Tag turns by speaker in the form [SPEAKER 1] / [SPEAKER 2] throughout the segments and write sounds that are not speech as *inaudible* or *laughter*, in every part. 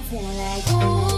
[SPEAKER 1] doing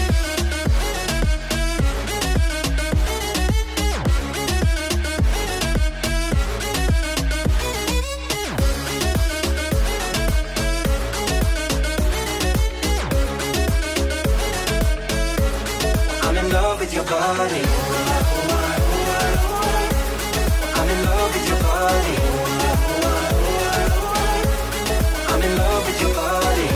[SPEAKER 1] I'm in love with your body. I'm in love with your body.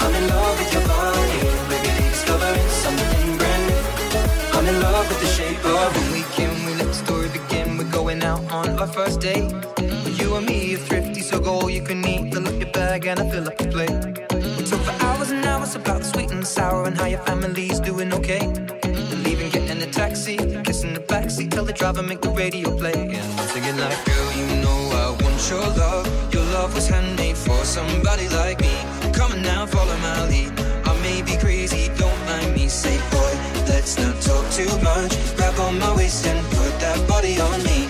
[SPEAKER 1] I'm in love with your body. Baby, discovering something brand new. I'm in love with the shape of when we can. We let the story begin. We're going out on our first date you can eat. Fill up your bag and I fill up your plate. Mm-hmm. For hours and hours about the sweet and sour and how your family's doing okay. Mm-hmm. Leaving, getting a taxi, kissing the backseat, tell the driver make the radio play. And I'm singing like, girl, you know I want your love. Your love was handmade for somebody like me. Come on now, follow my lead. I may be crazy, don't mind me. Say, boy, let's not talk too much. Grab on my waist and put that body on me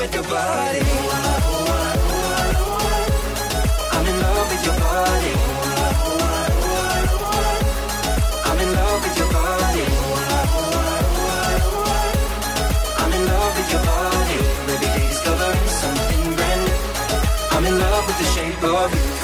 [SPEAKER 1] with your body. I'm in love with your body. I'm in love with your body. I'm in love with your body. Every day discovering something brand new. I'm in love with the shape of you.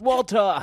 [SPEAKER 2] Walter.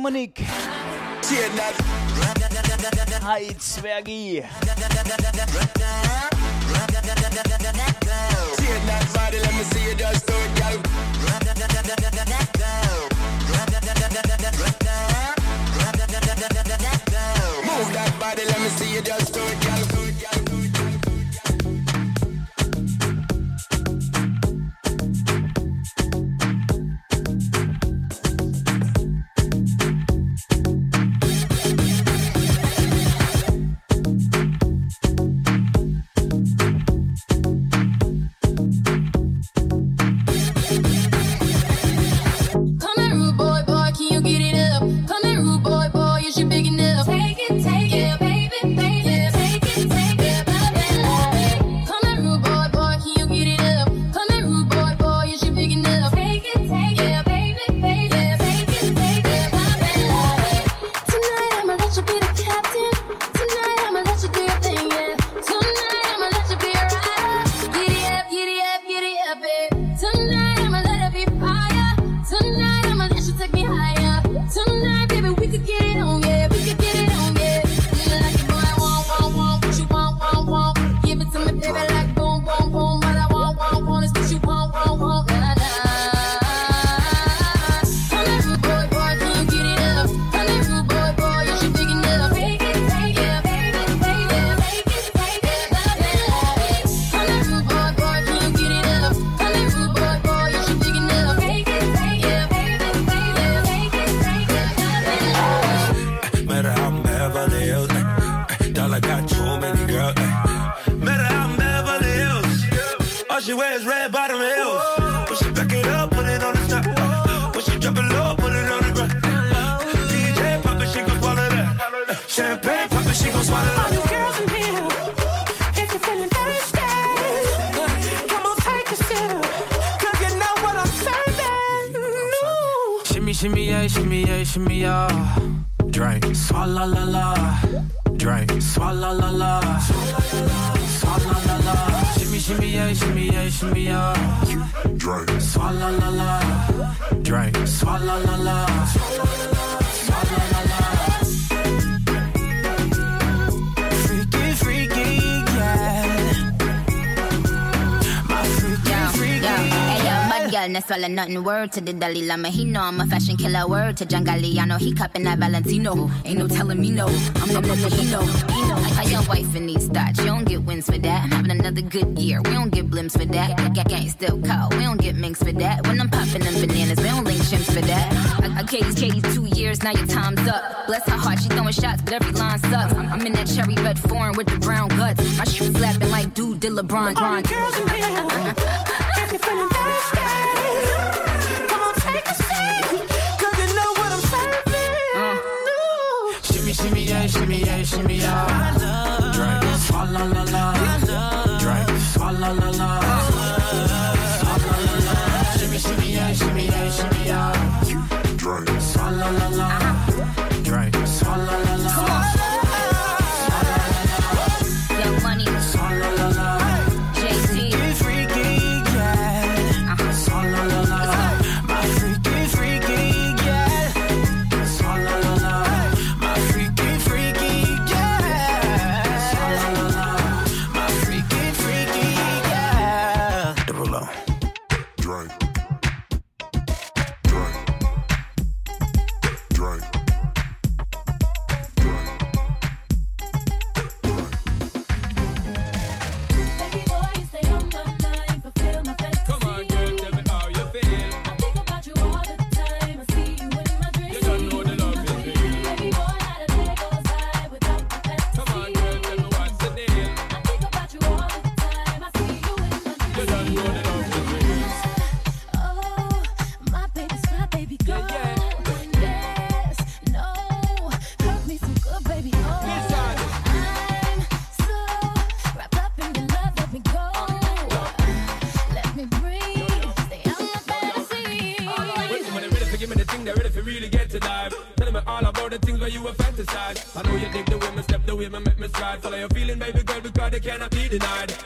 [SPEAKER 3] Dominik
[SPEAKER 4] har et sværk. me
[SPEAKER 5] out swallow
[SPEAKER 6] nothing. Word to the Dalai Lama, he know I'm a fashion killer. Word to Jangali, I know he cupping that Valentino. Ain't no telling me no. I'm a mojito. I got your wife in these thoughts. You don't get wins for that. I'm having another good year. We don't get blimps for that. Got gang still call. We don't get minks for that. When I'm popping them bananas, we don't link chimps for that. Okay, it's Katie's two years. Now your time's up. Bless her heart, she throwing shots, but every line sucks. I'm in that cherry red foreign with the brown guts. My shoes slapping like dude did LeBron.
[SPEAKER 7] All
[SPEAKER 6] the
[SPEAKER 7] girls in here, *laughs* if you're feeling thirsty. it,
[SPEAKER 5] shimmy ya. Drink, swalla la la. Drink, swalla la la. Shimmy, shimmy ya, shimmy ya, shimmy ya. Drink, swalla la la.
[SPEAKER 4] denied.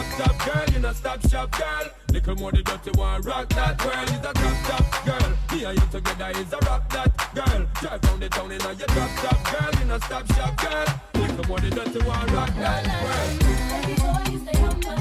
[SPEAKER 4] Top top girl, you know stop shop girl. Little more the dirty one, rock that girl. Is a top top girl. Me and you together is a rock that girl. Drive down the town in a your top top girl, you know stop shop girl. Little more the dirty one, rock that girl.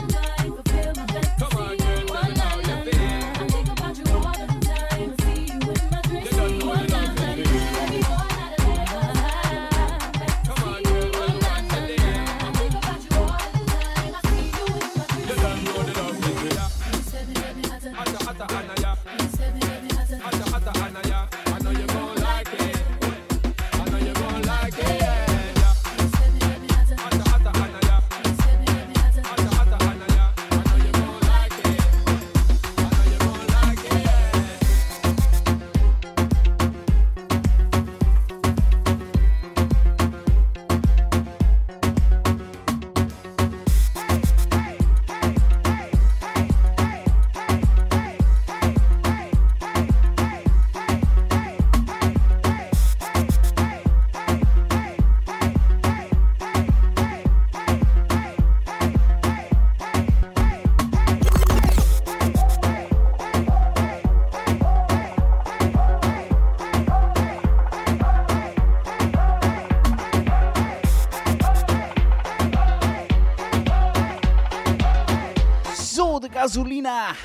[SPEAKER 8] Gasolina.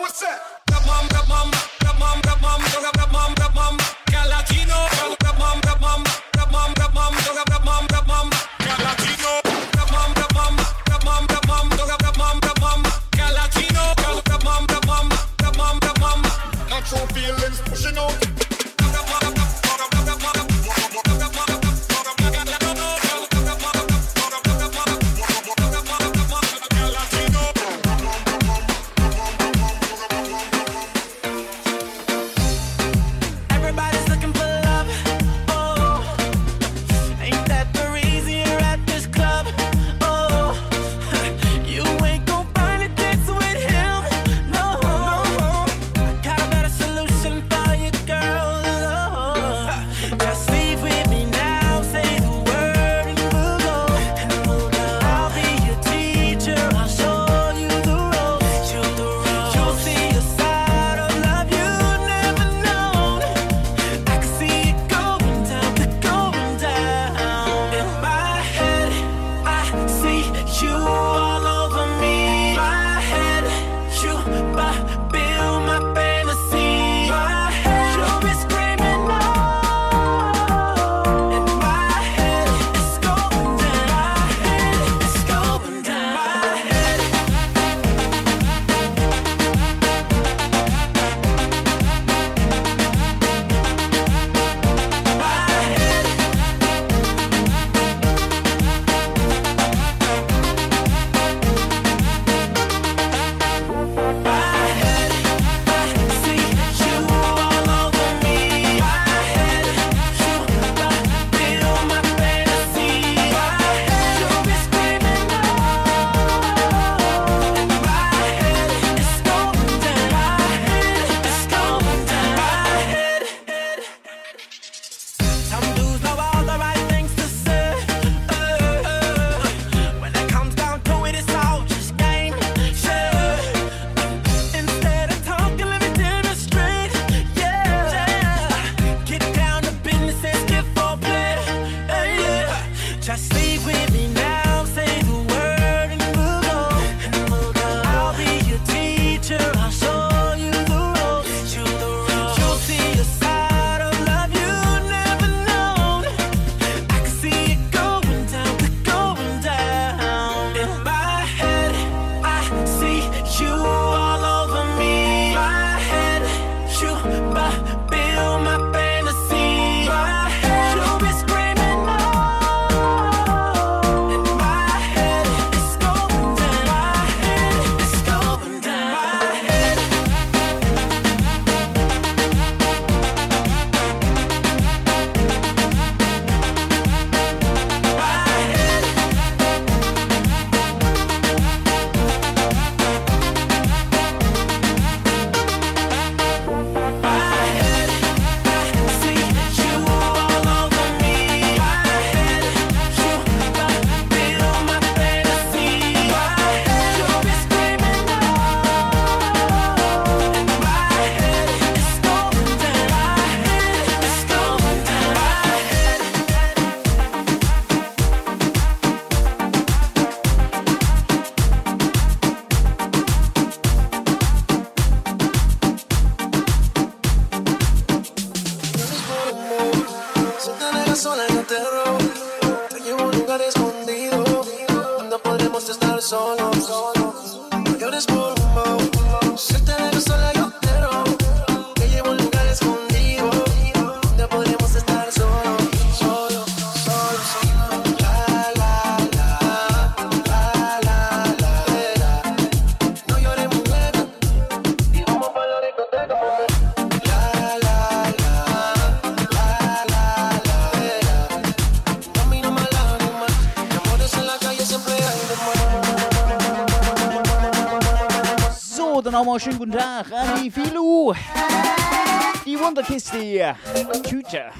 [SPEAKER 9] what's that?
[SPEAKER 10] Damer, schönen guten Tag an die Filo. Die wunderkiste. Tüte.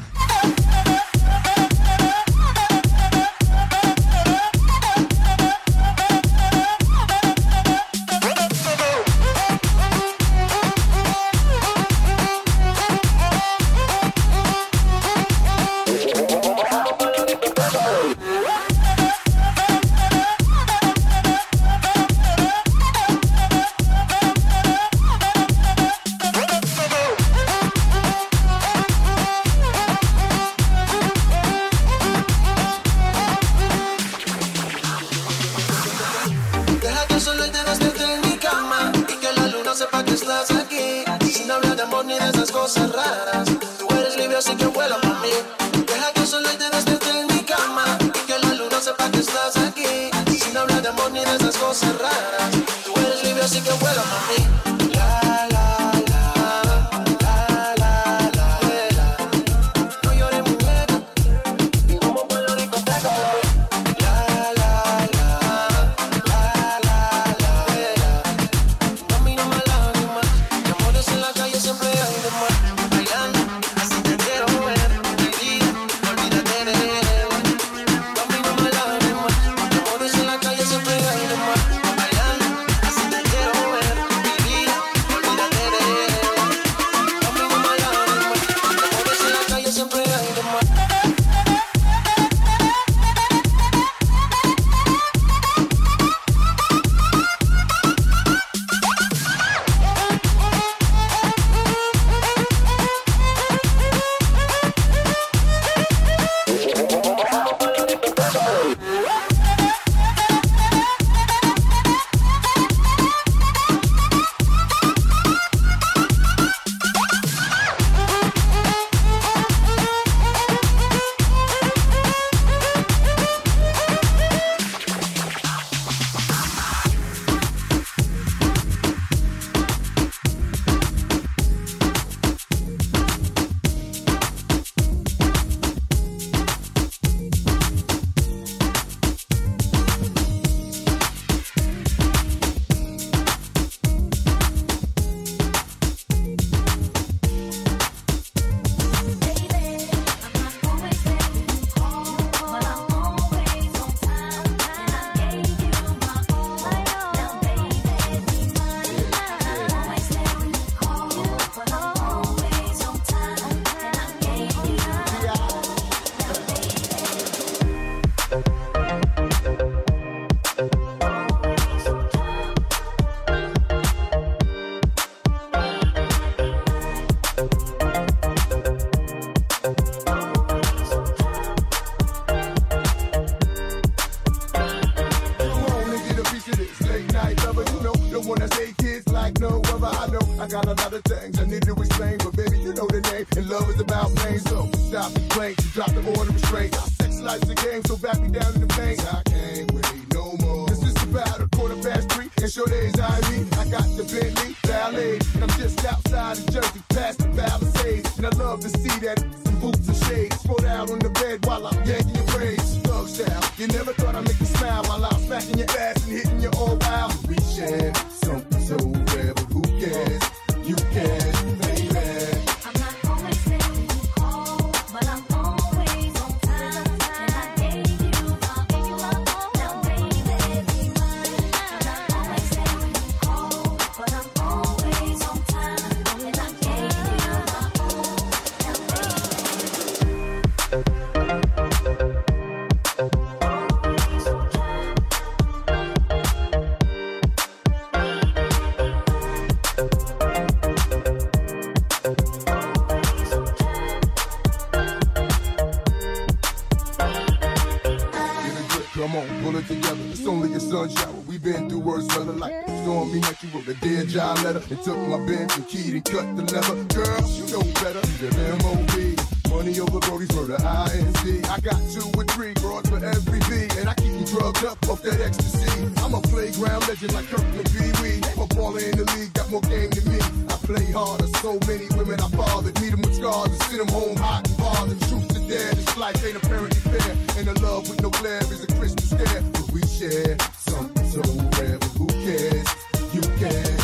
[SPEAKER 11] and took my Benz and keyed and cut the leather. Girl, you know better than M.O.B. Money over Brody's murder, INC. I got two or three broads for every V, and I keep you drugged up off that ecstasy. I'm a playground legend like Kirkland Pee Wee. A baller in the league, got more game than me. I play harder, so many women I bothered. Meet them with scars and send them home hot and bothered. Truth to dare, this life ain't apparently fair. And the love with no glare is a Christmas scare. But we share something so rare, but who cares? You
[SPEAKER 7] care.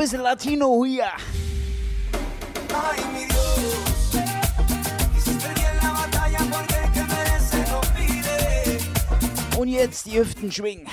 [SPEAKER 7] Merece no pide.
[SPEAKER 12] Und jetzt die Hüften schwingen.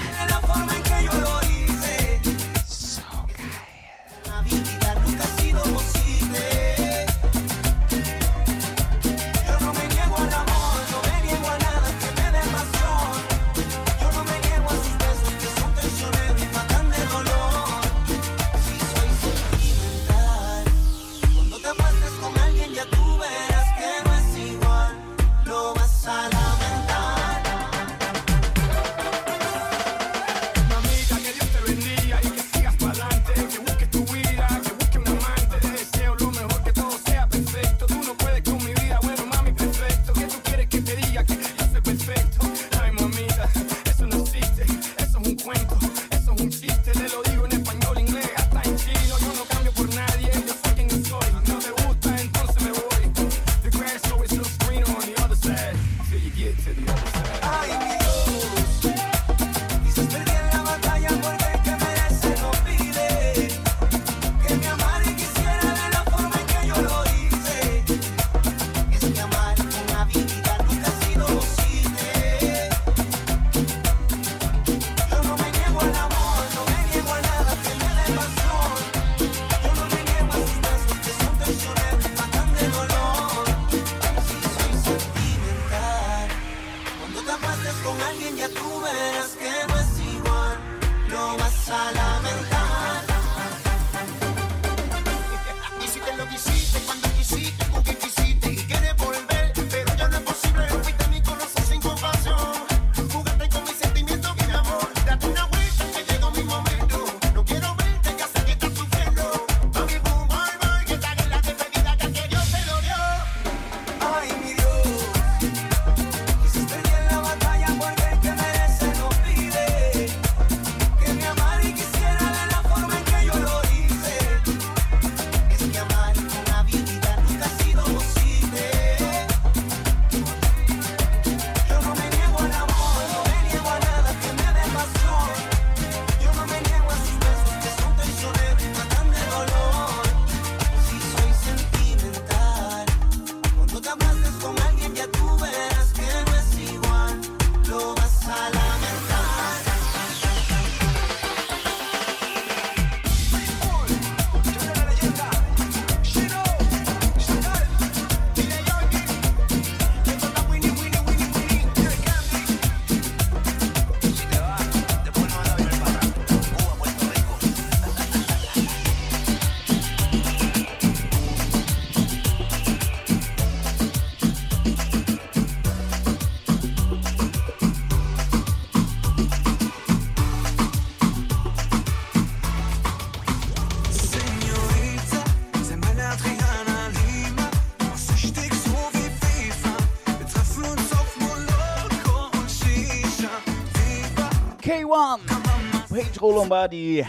[SPEAKER 3] lomba di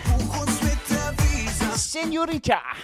[SPEAKER 3] Senorita.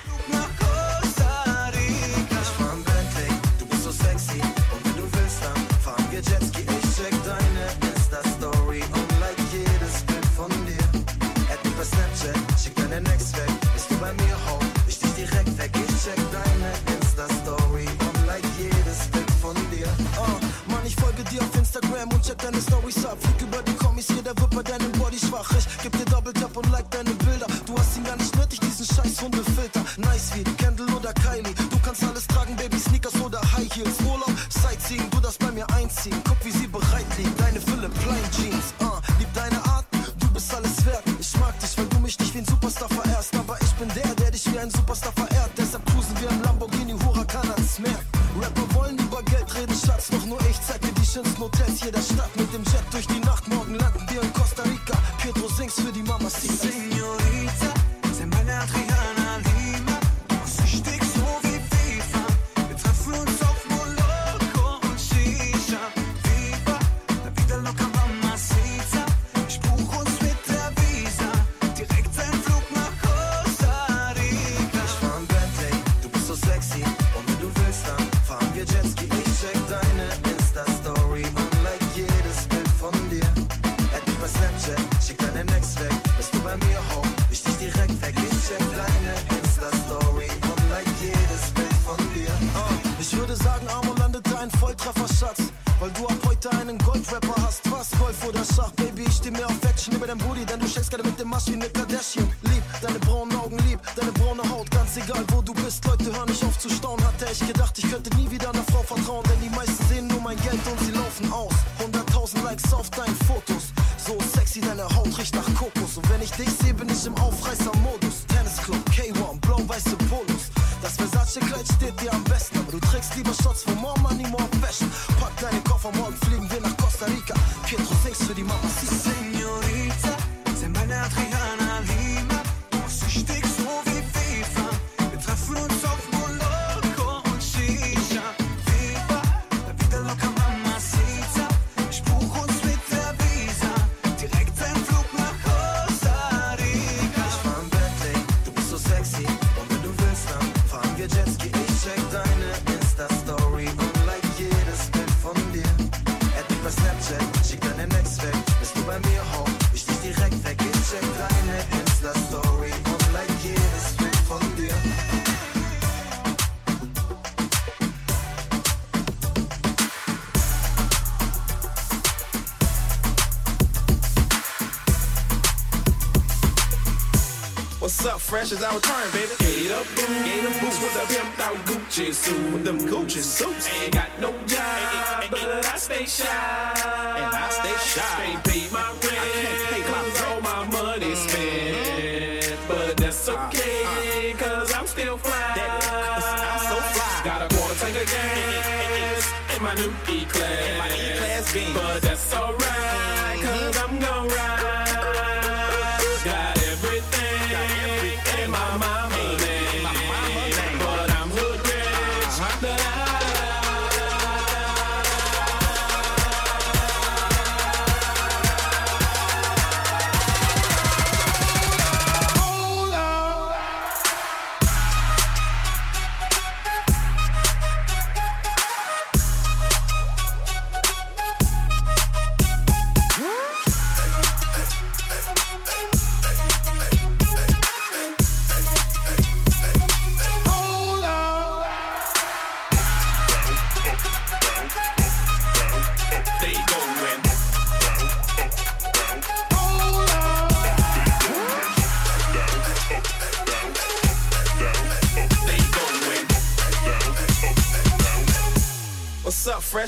[SPEAKER 13] fresh as our turn, baby. Gate up, gate up boots with a pimped out Gucci suit. With them Gucci suits. Ain't got no job, ain't, ain't, ain't, but I stay shy. And I stay shy. Can't pay my rent. I can't pay clocks, all my money spent. But that's uh-huh. okay, uh, uh, cause I'm still fly. That, uh, I'm so fly. Got a quarter tank of gas in my new E-Class. In my E-Class beam. But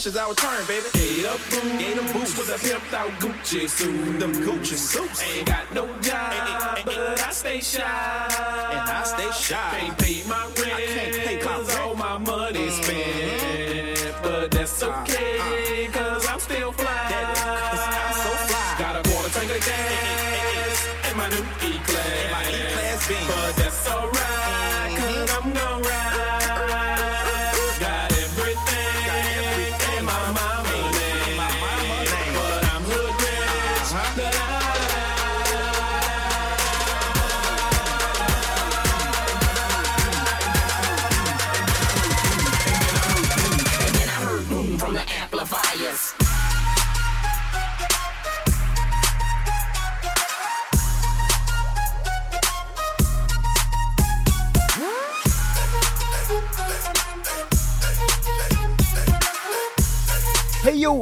[SPEAKER 13] bitch, it's our turn, baby. Hey up, boom, in them boots with a pimped out Gucci suit, them Gucci suits. Ain't got no job, and, and, and, but I stay shy, and I stay shy. Can't pay my rent, I can't pay my rent. all my money mm-hmm. spent, mm-hmm. but that's uh-huh. okay, uh, uh, cause I'm still fly. Cause I'm so fly. Got a quarter tank of gas, and my new E-class, and my E-class beam, but that's alright.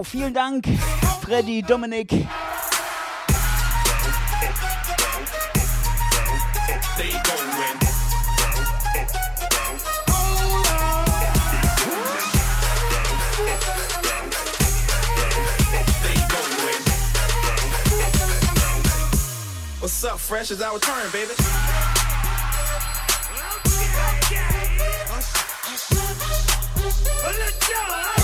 [SPEAKER 10] Vielen Dank, Freddy, Dominik.
[SPEAKER 13] They going. They going. What's up, fresh? It's our turn, baby.
[SPEAKER 14] In the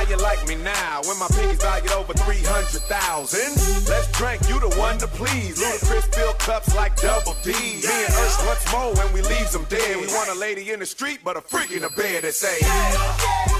[SPEAKER 13] How you like me now when my pinky's valued over 300,000? Let's drink, you the one to please. Ludacris fill cups like double D. Me and Ursh once more when we leaves them dead. We want a lady in the street, but a freak in the bed that say,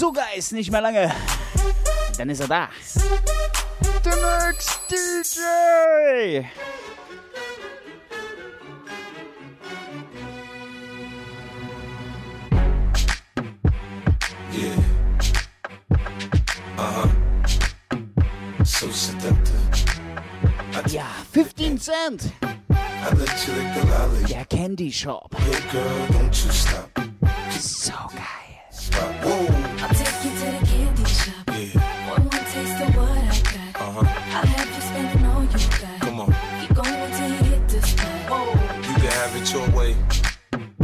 [SPEAKER 10] Sogar ist nicht mehr lange. Dann ist er da. The next DJ.
[SPEAKER 15] Yeah. Uh huh. So seductive.
[SPEAKER 10] Ja, 15 Cent. Der Candy Shop.
[SPEAKER 15] Hey girl, don't you stop.
[SPEAKER 10] So geil.
[SPEAKER 15] Whoa.
[SPEAKER 16] I'll take you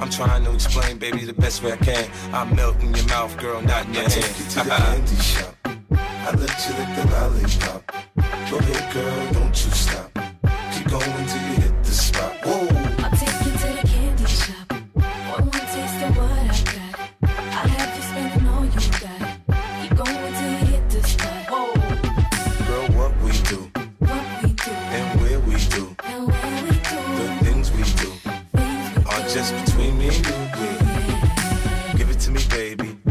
[SPEAKER 15] I'm trying to explain, baby, the best way I can. I'm melting your mouth, girl, not in your
[SPEAKER 16] I
[SPEAKER 15] hand.
[SPEAKER 16] take you to the *laughs* candy shop. I let you lick the lollipop. Go ahead, girl, don't you stop. Keep going till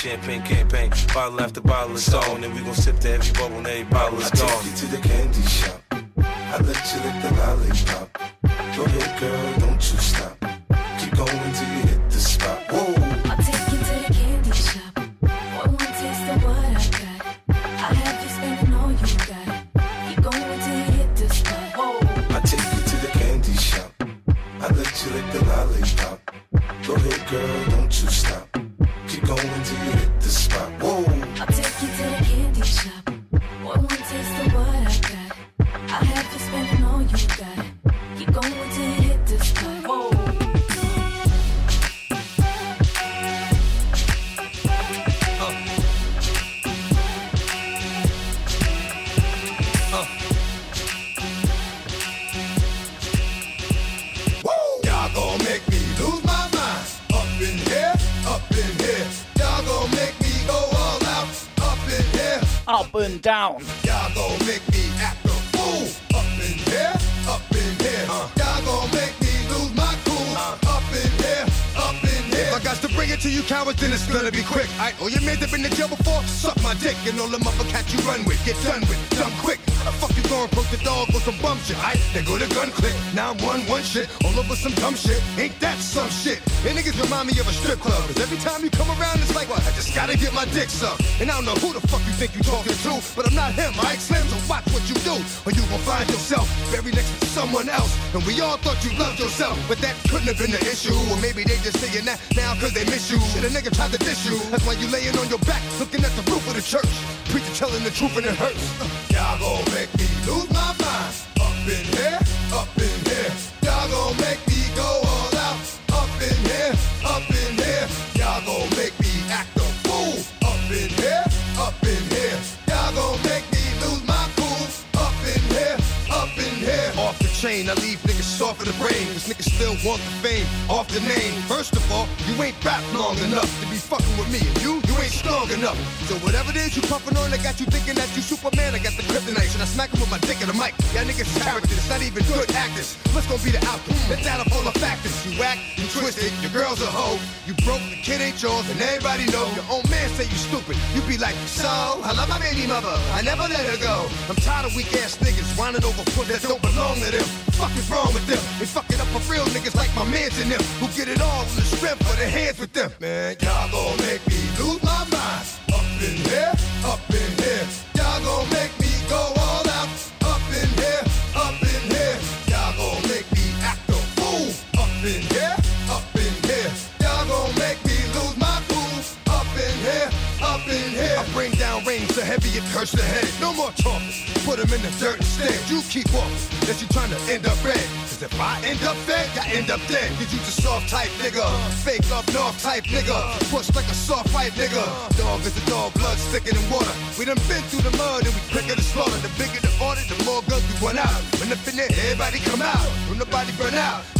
[SPEAKER 15] champagne campaign. Bottle after bottle is on, and we gon' sip to every bubble, and every bottle is
[SPEAKER 16] I take you to the candy shop. I let you lick the lollipop. Go ahead, girl, don't you stop. Keep going till you hit the spot. Whoa.
[SPEAKER 17] I'll take you to the candy shop. One more taste of what I got. I have you spending all you got. Keep going till you hit the spot. Whoa.
[SPEAKER 16] I take you to the candy shop. I let you lick the lollipop. Go ahead, girl, don't you stop. Keep going till you hit the spot.
[SPEAKER 3] And down.
[SPEAKER 11] y'all gon' make me act a fool. Up in here, up in here. Y'all gon' make me lose my cool. Uh, up in here, up in here. If I got to bring it to you cowards, then it's gonna be quick. I oh you made been in jail before? Suck my dick and all the motherfuckers you run with. Get done with, done quick. Gonna approach the dog with some bum shit? I they go to gun click. Now I'm one one shit all over some dumb shit. Ain't that some shit? And niggas remind me of a strip club. Cause every time you come around, it's like what? I just gotta get my dick sucked. And I don't know who the fuck you think you talking to, but I'm not him. I Slim, so watch what you do, or you gon' find yourself buried next to someone else. And we all thought you loved yourself, but that couldn't have been the issue. Or maybe they just saying that now cause they miss you. Shit, a nigga tried to diss you. That's why you laying on your back, looking at the roof of the church. Preacher telling the truth and it hurts. Y'all gon' make me lose my mind. Up in here, up in here. Y'all gon' make the brain. Cause niggas still want the fame off the name. First of all, you ain't rap long enough to be fucking with me. And you, you ain't strong enough. So whatever it is you puffin' on, I got you thinking that you Superman. I got the kryptonite. Should I smack him with my dick in the mic? Y'all niggas characters, it's not even good actors. What's gonna be the outcome? Let's add up all the factors. You act, you twisted, your girl's a hoe. You broke, the kid ain't yours, and everybody know. Your own man say you stupid. You be like, so, I love my baby mother. I never let her go. I'm tired of weak ass niggas whining over foot that don't belong to them. Fuck is wrong with them? They fucking up for real niggas like my mans and them who get it all in the strength for their hands with them. Man, y'all gon' make me lose my mind. Up in here, up in here. Y'all gon' make me go so heavy it hurts the head. No more talking. Put them in the dirt instead. You keep walking. That you trying to end up red. Cause if I end up dead, I end up dead. Cause you the soft type nigga. Fake up north type nigga. Push like a soft fight nigga. Dog is a dog, blood thicker than water. We done been through the mud and we quicker to slaughter. The bigger the order, the more guns we run out. When in there, everybody come out. When nobody burn out.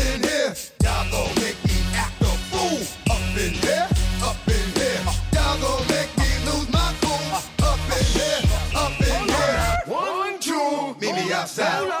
[SPEAKER 11] Meet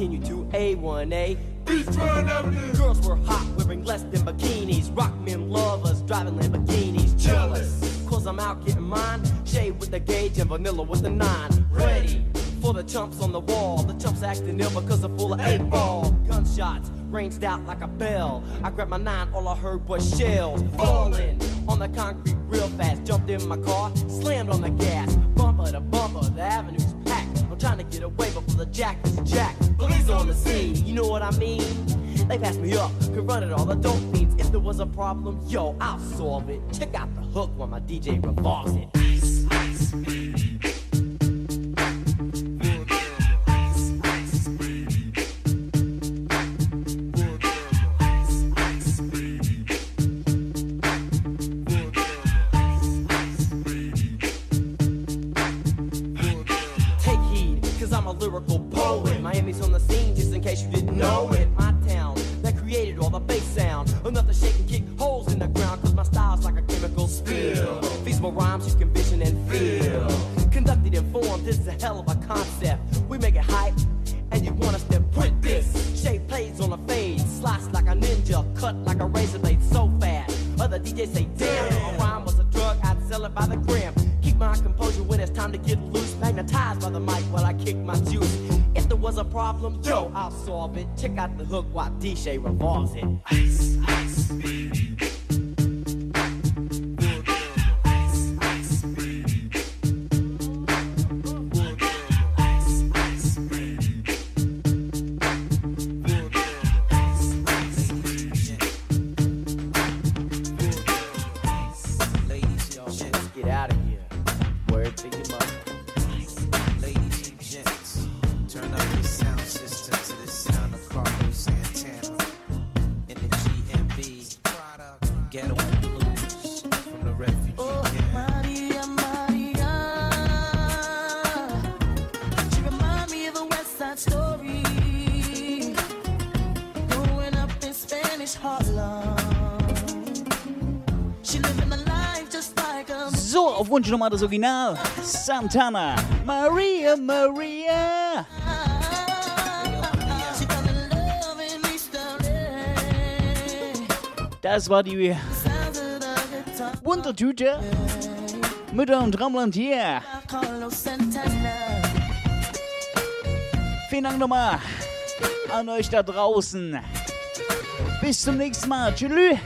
[SPEAKER 18] Continue to A1A. Beachfront Avenue. Girls were hot, wearing less than bikinis. Rock men lovers, driving Lamborghinis. Jealous, cause I'm out getting mine. Shay with the gauge and vanilla with the nine. Ready for the chumps on the wall. The chumps acting ill because they're full of eight ball. Gunshots ranged out like a bell. I grabbed my nine, all I heard was shells falling on the concrete real fast. Jumped in my car, slammed on the gas. A problem, yo, I'll solve it. Check out the hook while my DJ revolves it. Rhymes you can vision and feel. Conducted in form, this is a hell of a concept. We make it hype, and you want us to print this. Shape plays on a fade, slice like a ninja, cut like a razor blade so fast. Other DJs say, damn, a rhyme was a drug, I'd sell it by the gram. Keep my composure when it's time to get loose. Magnetized by the mic while I kick my juice. If there was a problem, yo, I'll solve it. Check out the hook while DJ revolves it. Ice.
[SPEAKER 19] war das Original. Santana. Maria, Maria. Das war die Wundertüte. Mütter und Raumland hier. Vielen Dank nochmal an euch da draußen. Bis zum nächsten Mal. Tschüss.